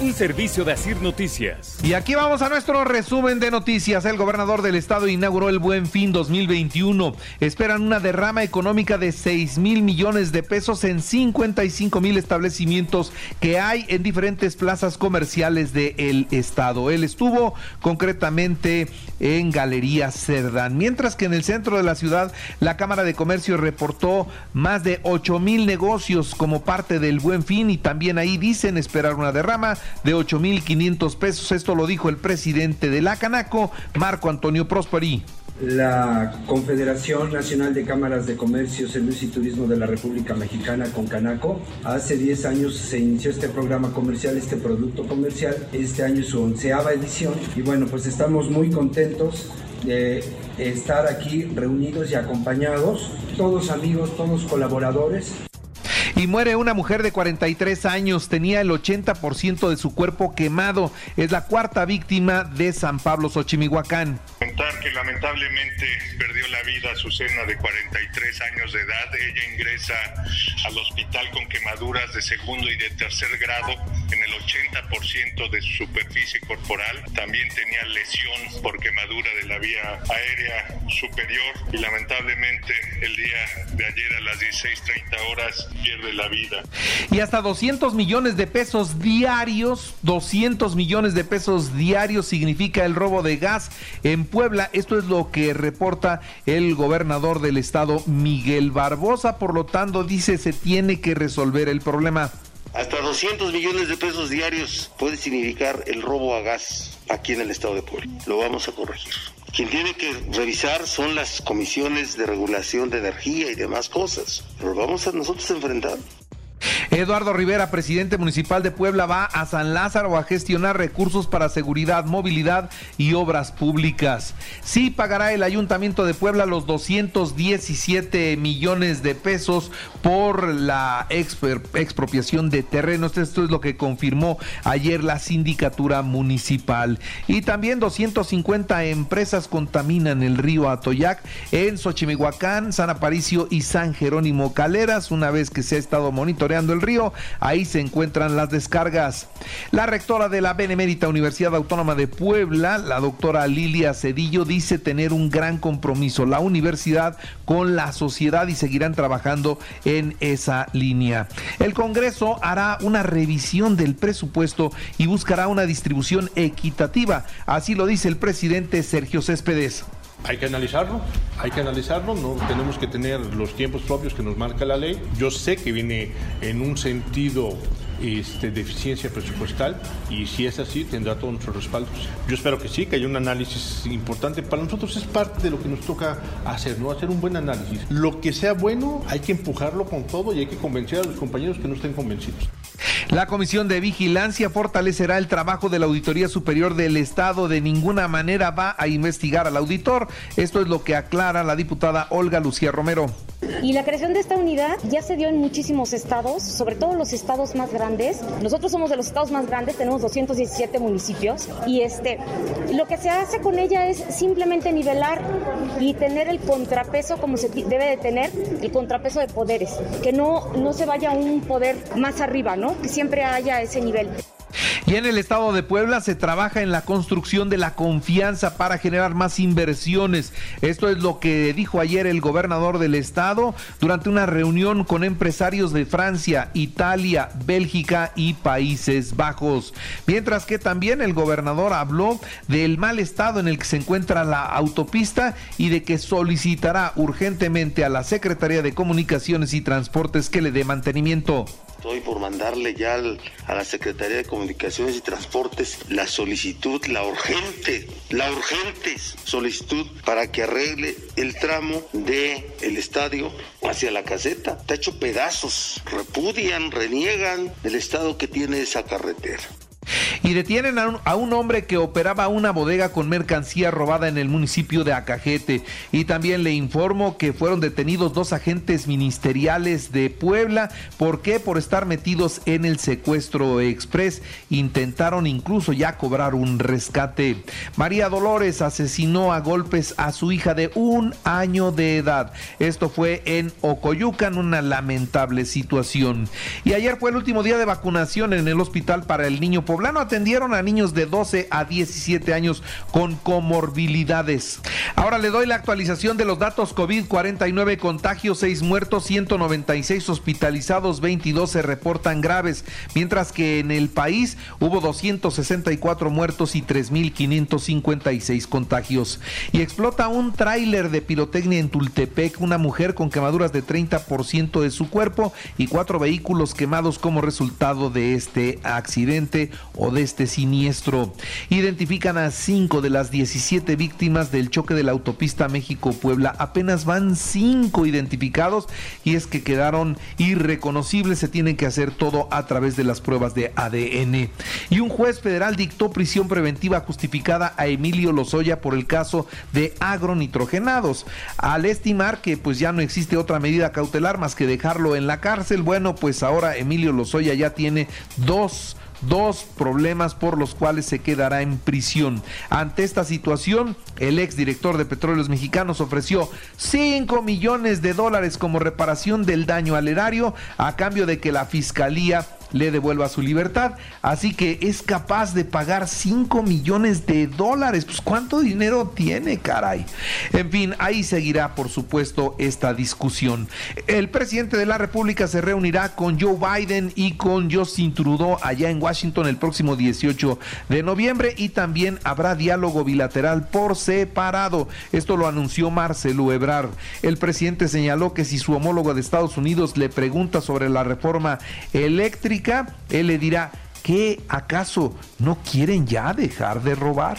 Un servicio de Asir Noticias. Y aquí vamos a nuestro resumen de noticias. El gobernador del estado inauguró el Buen Fin 2021. Esperan una derrama económica de 6 mil millones de pesos en 55 mil establecimientos que hay en diferentes plazas comerciales del estado. Él estuvo concretamente en Galería Cerdán. Mientras que en el centro de la ciudad, la Cámara de Comercio reportó más de 8 mil negocios como parte del Buen Fin y también ahí dicen esperar una derrama de 8.500 pesos. Esto lo dijo el presidente de la Canaco, Marco Antonio Prosperi. La Confederación Nacional de Cámaras de Comercio, Servicio y Turismo de la República Mexicana, con Canaco, hace 10 años se inició este programa comercial, este producto comercial. Este año es su onceava edición y bueno, pues estamos muy contentos de estar aquí reunidos y acompañados, todos amigos, todos colaboradores y muere una mujer de 43 años, tenía el 80% de su cuerpo quemado. Es la cuarta víctima de San Pablo Xochimihuacán. Que lamentablemente perdió la vida Azucena de 43 años de edad. Ella ingresa al hospital con quemaduras de segundo y de tercer grado en el 80% de su superficie corporal. También tenía lesión por quemadura de la vía aérea superior y lamentablemente el día de ayer a las 16.30 horas pierde la vida. Y hasta 200 millones de pesos diarios, 200 millones de pesos diarios significa el robo de gas en Puebla. Esto es lo que reporta el gobernador del estado, Miguel Barbosa. Por lo tanto, dice, se tiene que resolver el problema. Hasta 200 millones de pesos diarios puede significar el robo a gas aquí en el estado de Puebla. Lo vamos a corregir. Quien tiene que revisar son las comisiones de regulación de energía y demás cosas. Pero vamos a nosotros enfrentar. Eduardo Rivera, presidente municipal de Puebla, va a San Lázaro a gestionar recursos para seguridad, movilidad y obras públicas. Sí pagará el Ayuntamiento de Puebla los 217 millones de pesos por la expropiación de terrenos. Esto es lo que confirmó ayer la sindicatura municipal. Y también 250 empresas contaminan el río Atoyac en Xochimihuacán, San Aparicio y San Jerónimo Caleras, una vez que se ha estado monitoreando el río, ahí se encuentran las descargas. La rectora de la Benemérita Universidad Autónoma de Puebla, la doctora Lilia Cedillo, dice tener un gran compromiso la universidad con la sociedad y seguirán trabajando en esa línea. El Congreso hará una revisión del presupuesto y buscará una distribución equitativa, así lo dice el presidente Sergio Céspedes. Hay que analizarlo, hay que analizarlo, no tenemos que tener los tiempos propios que nos marca la ley. Yo sé que viene en un sentido este, de eficiencia presupuestal y si es así tendrá todos nuestros respaldos. Yo espero que sí, que haya un análisis importante. Para nosotros es parte de lo que nos toca hacer, ¿no? Hacer un buen análisis. Lo que sea bueno hay que empujarlo con todo y hay que convencer a los compañeros que no estén convencidos. La Comisión de Vigilancia fortalecerá el trabajo de la Auditoría Superior del Estado. De ninguna manera va a investigar al auditor. Esto es lo que aclara la diputada Olga Lucía Romero. Y la creación de esta unidad ya se dio en muchísimos estados, sobre todo los estados más grandes. Nosotros somos de los estados más grandes, tenemos 217 municipios y este lo que se hace con ella es simplemente nivelar y tener el contrapeso como se debe de tener, el contrapeso de poderes, que no no se vaya un poder más arriba, ¿no? Que siempre haya ese nivel. Y en el estado de Puebla se trabaja en la construcción de la confianza para generar más inversiones. Esto es lo que dijo ayer el gobernador del estado durante una reunión con empresarios de Francia, Italia, Bélgica y Países Bajos. Mientras que también el gobernador habló del mal estado en el que se encuentra la autopista y de que solicitará urgentemente a la Secretaría de Comunicaciones y Transportes que le dé mantenimiento. Estoy por mandarle ya a la Secretaría de Comunicaciones y Transportes la solicitud, la urgente, la urgente solicitud para que arregle el tramo de estadio hacia la caseta. Está hecho pedazos. Repudian, reniegan el estado que tiene esa carretera. Y detienen a un, hombre que operaba una bodega con mercancía robada en el municipio de Acajete. Y también le informo que fueron detenidos dos agentes ministeriales de Puebla. ¿Por qué? Por estar metidos en el secuestro express. Intentaron incluso ya cobrar un rescate. María Dolores asesinó a golpes a su hija de un año de edad. Esto fue en Ocoyucan, una lamentable situación. Y ayer fue el último día de vacunación en el hospital para el niño pobre poblano atendieron a niños de 12 a 17 años con comorbilidades. Ahora le doy la actualización de los datos COVID, 49 contagios, 6 muertos, 196 hospitalizados, 22 se reportan graves, mientras que en el país hubo 264 muertos y 3.556 contagios. Y explota un tráiler de pirotecnia en Tultepec, una mujer con quemaduras de 30% de su cuerpo y cuatro vehículos quemados como resultado de este accidente o de este siniestro. Identifican a cinco de las 17 víctimas del choque de la autopista México-Puebla. Apenas van cinco identificados y es que quedaron irreconocibles. Se tiene que hacer todo a través de las pruebas de ADN. Y un juez federal dictó prisión preventiva justificada a Emilio Lozoya por el caso de agronitrogenados. Al estimar que pues ya no existe otra medida cautelar más que dejarlo en la cárcel, bueno, pues ahora Emilio Lozoya ya tiene dos dos problemas por los cuales se quedará en prisión. Ante esta situación, el ex director de Petróleos Mexicanos ofreció 5 millones de dólares como reparación del daño al erario a cambio de que la fiscalía le devuelva su libertad. Así que es capaz de pagar 5 millones de dólares. Pues cuánto dinero tiene, caray. En fin, ahí seguirá, por supuesto, esta discusión. El presidente de la República se reunirá con Joe Biden y con Justin Trudeau allá en Washington el próximo 18 de noviembre y también habrá diálogo bilateral por separado. Esto lo anunció Marcelo Ebrard. El presidente señaló que si su homólogo de Estados Unidos le pregunta sobre la reforma eléctrica, él le dirá, ¿qué acaso no quieren ya dejar de robar?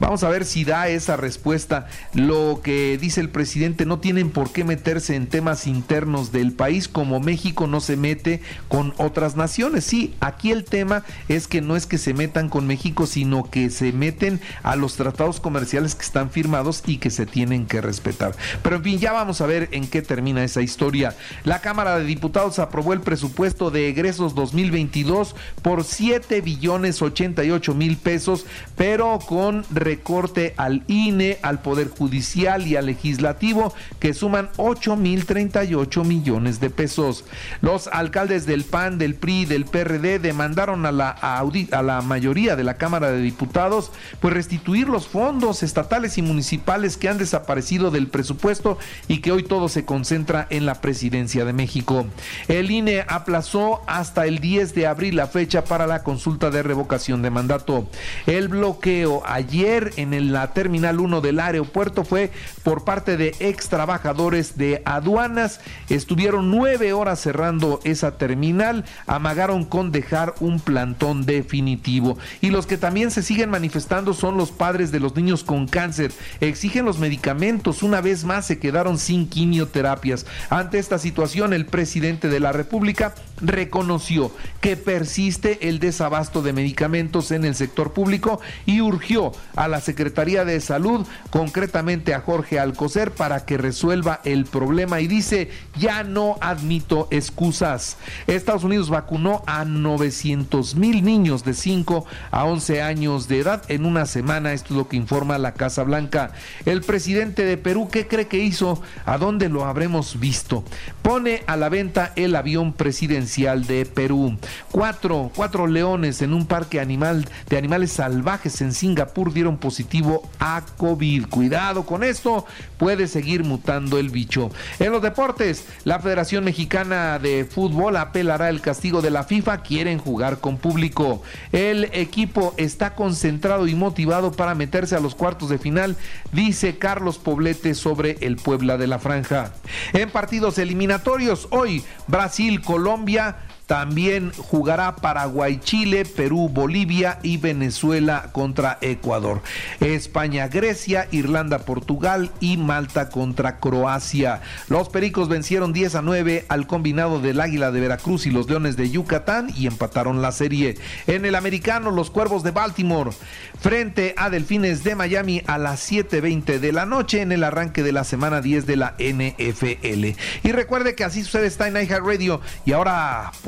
Vamos a ver si da esa respuesta. Lo que dice el presidente, no tienen por qué meterse en temas internos del país como México no se mete con otras naciones. Sí, aquí el tema es que no es que se metan con México, sino que se meten a los tratados comerciales que están firmados y que se tienen que respetar. Pero en fin, ya vamos a ver en qué termina esa historia. La Cámara de Diputados aprobó el presupuesto de egresos 2022 por 7 billones 88 mil pesos, pero con recorte al INE, al Poder Judicial y al Legislativo, que suman 8.038 millones de pesos. Los alcaldes del PAN, del PRI, del PRD demandaron a la, a la mayoría de la Cámara de Diputados pues restituir los fondos estatales y municipales que han desaparecido del presupuesto y que hoy todo se concentra en la presidencia de México. El INE aplazó hasta el 10 de abril la fecha para la consulta de revocación de mandato. El bloqueo ayer en la Terminal 1 del aeropuerto fue por parte de ex trabajadores de aduanas. Estuvieron nueve horas cerrando esa terminal, amagaron con dejar un plantón definitivo. Y los que también se siguen manifestando son los padres de los niños con cáncer. Exigen los medicamentos. Una vez más se quedaron sin quimioterapias. Ante esta situación, el presidente de la República reconoció que persiste el desabasto de medicamentos en el sector público y urgió a la Secretaría de Salud, concretamente a Jorge Alcocer, para que resuelva el problema. Y dice, ya no admito excusas. Estados Unidos vacunó a 900 mil niños de 5 a 11 años de edad en una semana. Esto es lo que informa la Casa Blanca. El presidente de Perú, ¿qué cree que hizo? ¿A dónde lo habremos visto? Pone a la venta el avión presidencial de Perú. Cuatro, cuatro leones en un parque animal de animales salvajes en Singapur dieron positivo a COVID. Cuidado con esto, puede seguir mutando el bicho. En los deportes, la Federación Mexicana de Fútbol apelará el castigo de la FIFA. Quieren jugar con público. El equipo está concentrado y motivado para meterse a los cuartos de final, dice Carlos Poblete sobre el Puebla de la Franja. En partidos eliminatorios, hoy Brasil, Colombia, También jugará Paraguay, Chile, Perú, Bolivia y Venezuela contra Ecuador. España, Grecia, Irlanda, Portugal y Malta contra Croacia. Los Pericos vencieron 10 a 9 al combinado del Águila de Veracruz y los Leones de Yucatán y empataron la serie. En el americano, los Cuervos de Baltimore frente a Delfines de Miami a las 7.20 de la noche en el arranque de la semana 10 de la NFL. Y recuerde que así sucede está en iHeartRadio y ahora